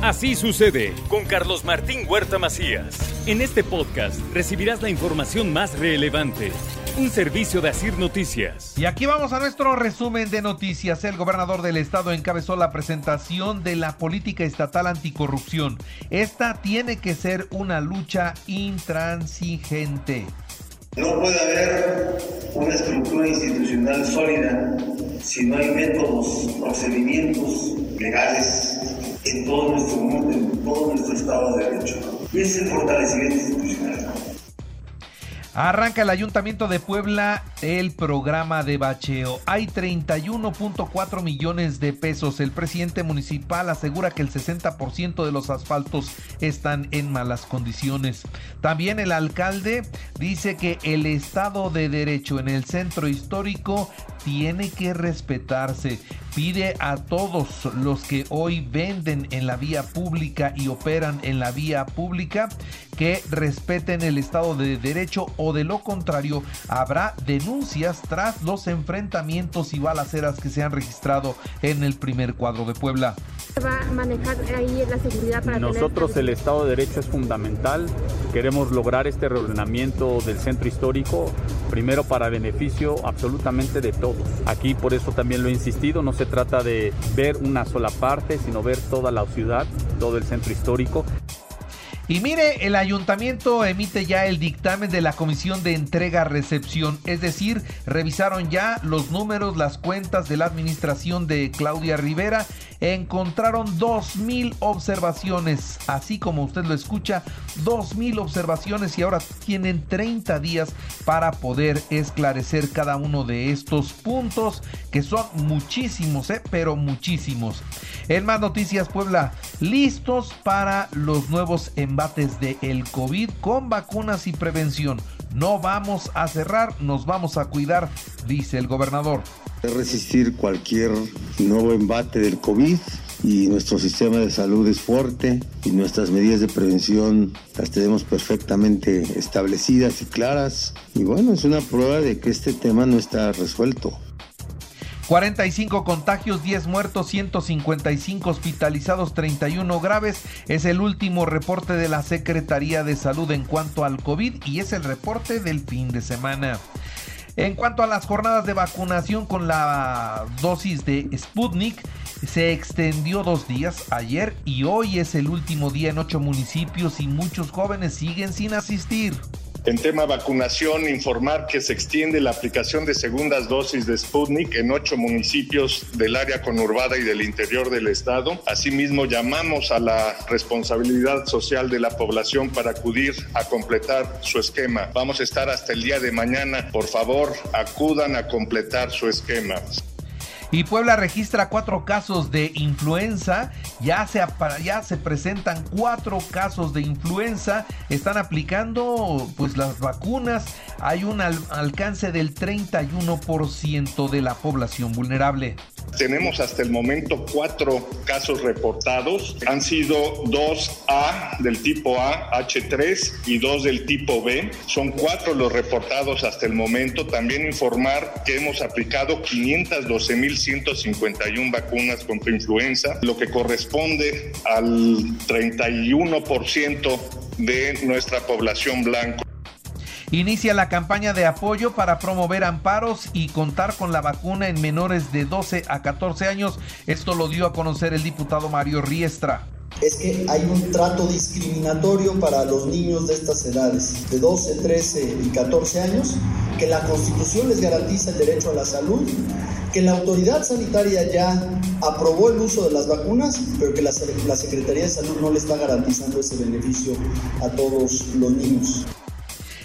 Así sucede con Carlos Martín Huerta Macías. En este podcast recibirás la información más relevante. Un servicio de Asir Noticias. Y aquí vamos a nuestro resumen de noticias. El gobernador del estado encabezó la presentación de la política estatal anticorrupción. Esta tiene que ser una lucha intransigente. No puede haber una estructura institucional sólida si no hay métodos, procedimientos legales en todo nuestro mundo, en todo nuestro Estado de Derecho. Y ese fortalecimiento institucional. Arranca el Ayuntamiento de Puebla el programa de bacheo. Hay 31.4 millones de pesos. El presidente municipal asegura que el 60% de los asfaltos están en malas condiciones. También el alcalde dice que el Estado de Derecho en el centro histórico tiene que respetarse. Pide a todos los que hoy venden en la vía pública y operan en la vía pública que respeten el Estado de Derecho o de lo contrario habrá denuncias tras los enfrentamientos y balaceras que se han registrado en el primer cuadro de Puebla. va a manejar ahí la seguridad para Nosotros el Estado de Derecho es fundamental. Queremos lograr este reordenamiento del centro histórico, primero para beneficio absolutamente de todos. Aquí por eso también lo he insistido, no se trata de ver una sola parte, sino ver toda la ciudad, todo el centro histórico. Y mire, el ayuntamiento emite ya el dictamen de la comisión de entrega-recepción, es decir, revisaron ya los números, las cuentas de la administración de Claudia Rivera, encontraron 2.000 observaciones, así como usted lo escucha, 2.000 observaciones y ahora tienen 30 días para poder esclarecer cada uno de estos puntos, que son muchísimos, ¿eh? pero muchísimos. En más noticias, Puebla, listos para los nuevos embates del el COVID con vacunas y prevención. No vamos a cerrar, nos vamos a cuidar, dice el gobernador. Resistir cualquier nuevo embate del COVID y nuestro sistema de salud es fuerte y nuestras medidas de prevención las tenemos perfectamente establecidas y claras. Y bueno, es una prueba de que este tema no está resuelto. 45 contagios, 10 muertos, 155 hospitalizados, 31 graves. Es el último reporte de la Secretaría de Salud en cuanto al COVID y es el reporte del fin de semana. En cuanto a las jornadas de vacunación con la dosis de Sputnik, se extendió dos días ayer y hoy es el último día en ocho municipios y muchos jóvenes siguen sin asistir. En tema vacunación, informar que se extiende la aplicación de segundas dosis de Sputnik en ocho municipios del área conurbada y del interior del estado. Asimismo, llamamos a la responsabilidad social de la población para acudir a completar su esquema. Vamos a estar hasta el día de mañana. Por favor, acudan a completar su esquema. Y Puebla registra cuatro casos de influenza. Ya se, ya se presentan cuatro casos de influenza. Están aplicando pues las vacunas. Hay un alcance del 31% de la población vulnerable. Tenemos hasta el momento cuatro casos reportados. Han sido dos A del tipo A, H3 y dos del tipo B. Son cuatro los reportados hasta el momento. También informar que hemos aplicado 512.151 vacunas contra influenza, lo que corresponde al 31% de nuestra población blanca. Inicia la campaña de apoyo para promover amparos y contar con la vacuna en menores de 12 a 14 años. Esto lo dio a conocer el diputado Mario Riestra es que hay un trato discriminatorio para los niños de estas edades, de 12, 13 y 14 años, que la Constitución les garantiza el derecho a la salud, que la autoridad sanitaria ya aprobó el uso de las vacunas, pero que la, Secretaría de Salud no le está garantizando ese beneficio a todos los niños.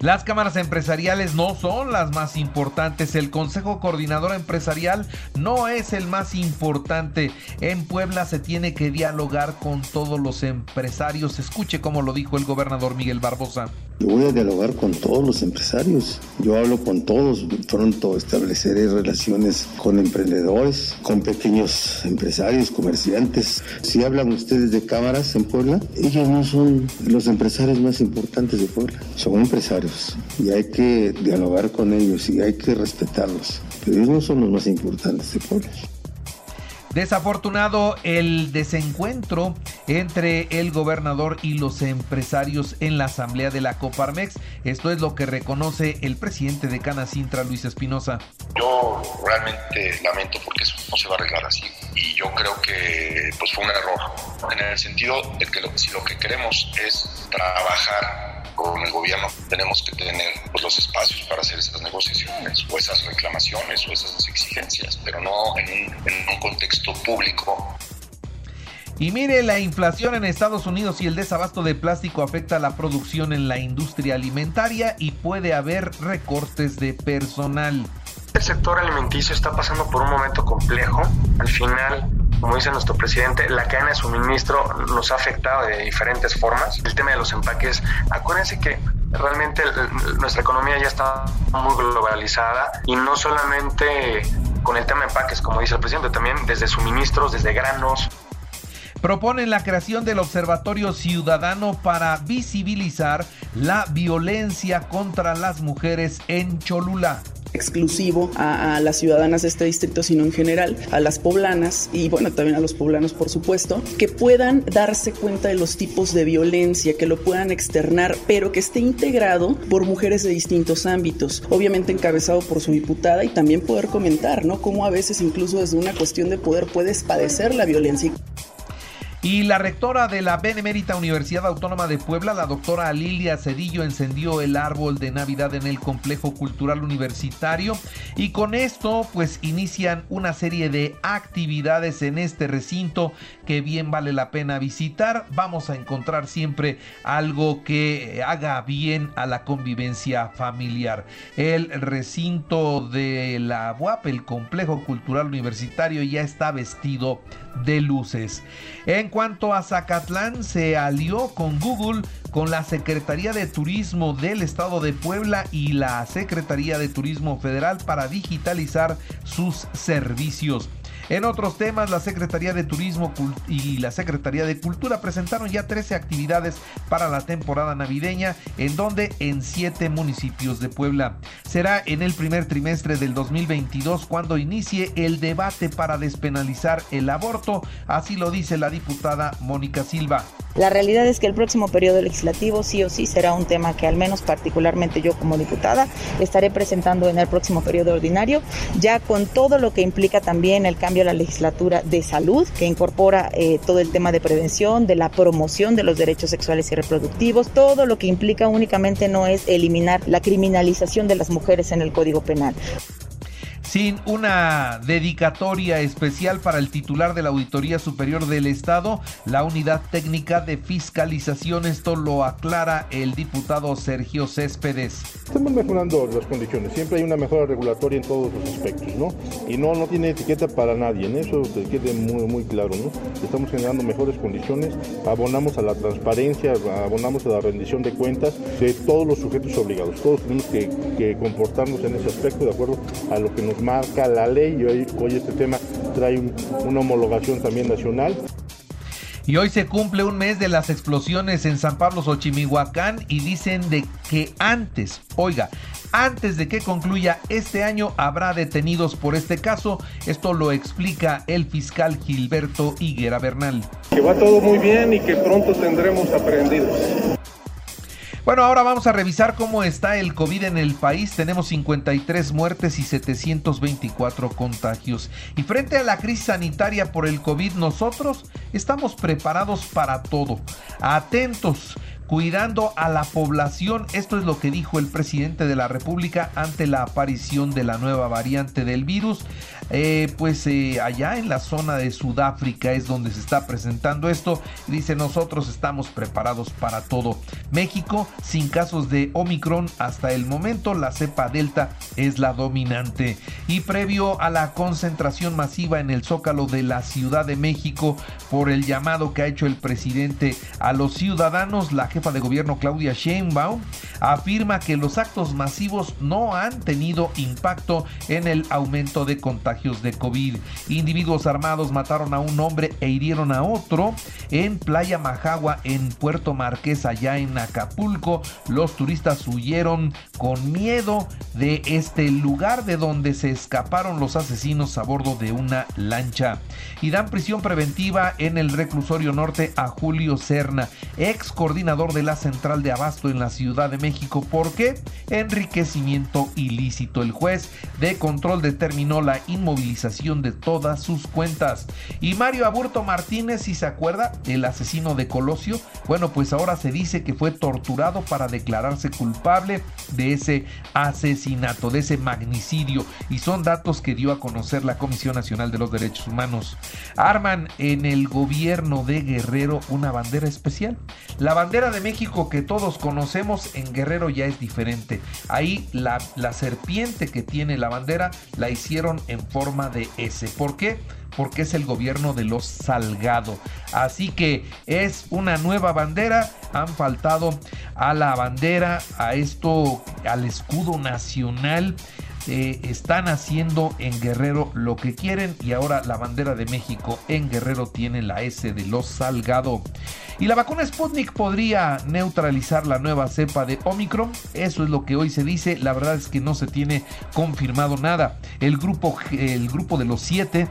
Las cámaras empresariales no son las más importantes. El Consejo Coordinador Empresarial no es el más importante. En Puebla se tiene que dialogar con todos los empresarios. Escuche cómo lo dijo el gobernador Miguel Barbosa. Yo voy a dialogar con todos los empresarios. Yo hablo con todos. Pronto estableceré relaciones con emprendedores, con pequeños empresarios, comerciantes. Si hablan ustedes de cámaras en Puebla, ellos no son los empresarios más importantes de Puebla. Son empresarios y hay que dialogar con ellos y hay que respetarlos. Pero ellos no son los más importantes de Puebla. Desafortunado el desencuentro entre el gobernador y los empresarios en la asamblea de la Coparmex. Esto es lo que reconoce el presidente de Canacintra, Luis Espinosa. Yo realmente lamento porque eso no se va a arreglar así y yo creo que pues fue un error en el sentido de que si lo que queremos es trabajar con el gobierno tenemos que tener pues, los espacios para hacer esas negociaciones o esas reclamaciones o esas exigencias, pero no en un, en un contexto público y mire, la inflación en Estados Unidos y el desabasto de plástico afecta la producción en la industria alimentaria y puede haber recortes de personal. El sector alimenticio está pasando por un momento complejo. Al final, como dice nuestro presidente, la cadena de suministro nos ha afectado de diferentes formas. El tema de los empaques, acuérdense que realmente nuestra economía ya está muy globalizada y no solamente con el tema de empaques, como dice el presidente, también desde suministros, desde granos. Proponen la creación del Observatorio Ciudadano para visibilizar la violencia contra las mujeres en Cholula exclusivo a, las ciudadanas de este distrito, sino en general a las poblanas y bueno, también a los poblanos por supuesto, que puedan darse cuenta de los tipos de violencia, que lo puedan externar, pero que esté integrado por mujeres de distintos ámbitos, obviamente encabezado por su diputada y también poder comentar, ¿no? Cómo a veces incluso desde una cuestión de poder puedes padecer la violencia. Y la rectora de la Benemérita Universidad Autónoma de Puebla, la doctora Lilia Cedillo, encendió el árbol de Navidad en el complejo cultural universitario y con esto pues inician una serie de actividades en este recinto que bien vale la pena visitar. Vamos a encontrar siempre algo que haga bien a la convivencia familiar. El recinto de la UAP, el complejo cultural universitario, ya está vestido de luces. En cuanto a Zacatlán, se alió con Google, con la Secretaría de Turismo del Estado de Puebla y la Secretaría de Turismo Federal para digitalizar sus servicios. En otros temas, la Secretaría de Turismo y la Secretaría de Cultura presentaron ya 13 actividades para la temporada navideña, en donde en 7 municipios de Puebla. Será en el primer trimestre del 2022 cuando inicie el debate para despenalizar el aborto, así lo dice la diputada Mónica Silva. La realidad es que el próximo periodo legislativo sí o sí será un tema que al menos particularmente yo como diputada estaré presentando en el próximo periodo ordinario, ya con todo lo que implica también el cambio de la legislatura de salud, que incorpora eh, todo el tema de prevención, de la promoción de los derechos sexuales y reproductivos, todo lo que implica únicamente no es eliminar la criminalización de las mujeres en el Código Penal sin una dedicatoria especial para el titular de la Auditoría Superior del Estado, la Unidad Técnica de Fiscalización. Esto lo aclara el diputado Sergio Céspedes. Estamos mejorando las condiciones, siempre hay una mejora regulatoria en todos los aspectos, ¿no? Y no, no tiene etiqueta para nadie, en eso te quede muy, muy claro, ¿no? Estamos generando mejores condiciones, abonamos a la transparencia, abonamos a la rendición de cuentas de todos los sujetos obligados. Todos tenemos que, que comportarnos en ese aspecto de acuerdo a lo que nos marca la ley y hoy, hoy este tema trae una homologación también nacional. Y hoy se cumple un mes de las explosiones en San Pablo Xochimihuacán y dicen de que antes, oiga, antes de que concluya este año habrá detenidos por este caso. Esto lo explica el fiscal Gilberto Higuera Bernal. Que va todo muy bien y que pronto tendremos aprendidos. Bueno, ahora vamos a revisar cómo está el COVID en el país. Tenemos 53 muertes y 724 contagios. Y frente a la crisis sanitaria por el COVID, nosotros estamos preparados para todo. Atentos cuidando a la población. Esto es lo que dijo el presidente de la República ante la aparición de la nueva variante del virus. Eh, pues eh, allá en la zona de Sudáfrica es donde se está presentando esto. Dice nosotros estamos preparados para todo. México sin casos de Omicron hasta el momento. La cepa Delta es la dominante. Y previo a la concentración masiva en el zócalo de la Ciudad de México por el llamado que ha hecho el presidente a los ciudadanos, la jefa de gobierno Claudia Sheinbaum afirma que los actos masivos no han tenido impacto en el aumento de contagios de COVID. Individuos armados mataron a un hombre e hirieron a otro en Playa Majagua, en Puerto Marqués, allá en Acapulco. Los turistas huyeron con miedo de este lugar de donde se escaparon los asesinos a bordo de una lancha. Y dan prisión preventiva en el reclusorio norte a Julio Serna, ex coordinador de la central de abasto en la Ciudad de México. ¿Por qué? Enriquecimiento ilícito. El juez de control determinó la inmovilización de todas sus cuentas. Y Mario Aburto Martínez, si se acuerda, el asesino de Colosio, bueno, pues ahora se dice que fue torturado para declararse culpable de ese asesinato, de ese magnicidio. Y son datos que dio a conocer la Comisión Nacional de los Derechos Humanos. Arman en el gobierno de Guerrero una bandera especial. La bandera de México que todos conocemos en Guerrero ya es diferente. Ahí la, la serpiente que tiene la bandera la hicieron en forma de S. ¿Por qué? porque es el gobierno de los Salgado. Así que es una nueva bandera. Han faltado a la bandera, a esto, al escudo nacional. Están haciendo en Guerrero lo que quieren y ahora la bandera de México en Guerrero tiene la S de los Salgado. Y la vacuna Sputnik podría neutralizar la nueva cepa de Omicron. Eso es lo que hoy se dice. La verdad es que no se tiene confirmado nada. El grupo, el grupo de los siete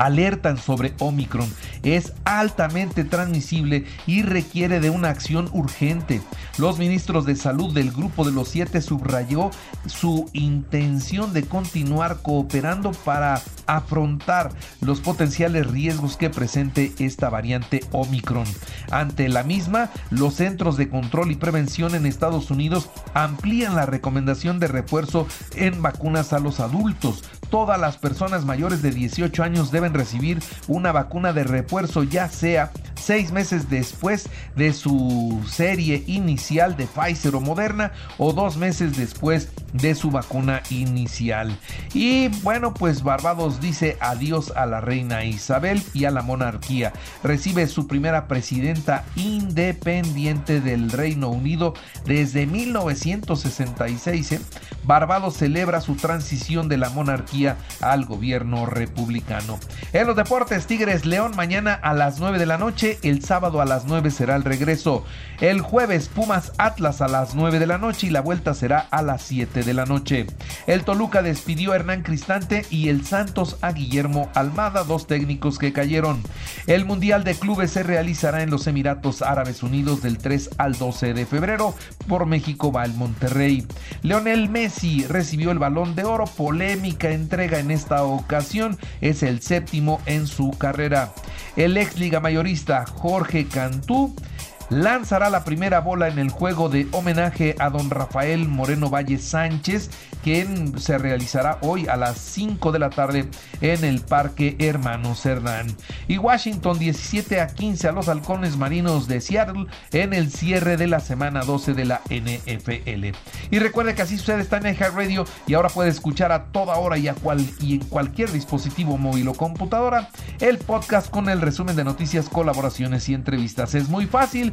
alertan sobre Omicron. Es altamente transmisible y requiere de una acción urgente. Los ministros de salud del grupo de los siete subrayó su intención de continuar cooperando para afrontar los potenciales riesgos que presente esta variante Omicron. Ante la misma, los Centros de Control y Prevención en Estados Unidos amplían la recomendación de refuerzo en vacunas a los adultos. Todas las personas mayores de 18 años deben recibir una vacuna de refuerzo, ya sea seis meses después de su serie inicial de Pfizer o Moderna o dos meses después de su vacuna inicial. Y bueno, pues Barbados dice adiós a la reina Isabel y a la monarquía. Recibe su primera presidenta independiente del Reino Unido desde 1966. ¿eh? Barbados celebra su transición de la monarquía al gobierno republicano. En los deportes, Tigres León mañana a las 9 de la noche, el sábado a las 9 será el regreso. El jueves Pumas Atlas a las 9 de la noche y la vuelta será a las 7 de la noche. El Toluca despidió a Hernán Cristante y el Santos a Guillermo Almada, dos técnicos que cayeron. El Mundial de Clubes se realizará en los Emiratos Árabes Unidos del 3 al 12 de febrero. Por México va el Monterrey. Leonel Messi recibió el balón de oro. Polémica entrega en esta ocasión. Es el séptimo en su carrera. El ex liga mayorista Jorge Cantú lanzará la primera bola en el juego de homenaje a don Rafael Moreno Valle Sánchez, quien se realizará hoy a las 5 de la tarde en el Parque Hermano Cerdán. Y Washington 17 a 15 a los halcones marinos de Seattle en el cierre de la semana 12 de la NFL. Y recuerde que así sucede está en Radio y ahora puede escuchar a toda hora y, a cual, y en cualquier dispositivo móvil o computadora el podcast con el resumen de noticias, colaboraciones y entrevistas. Es muy fácil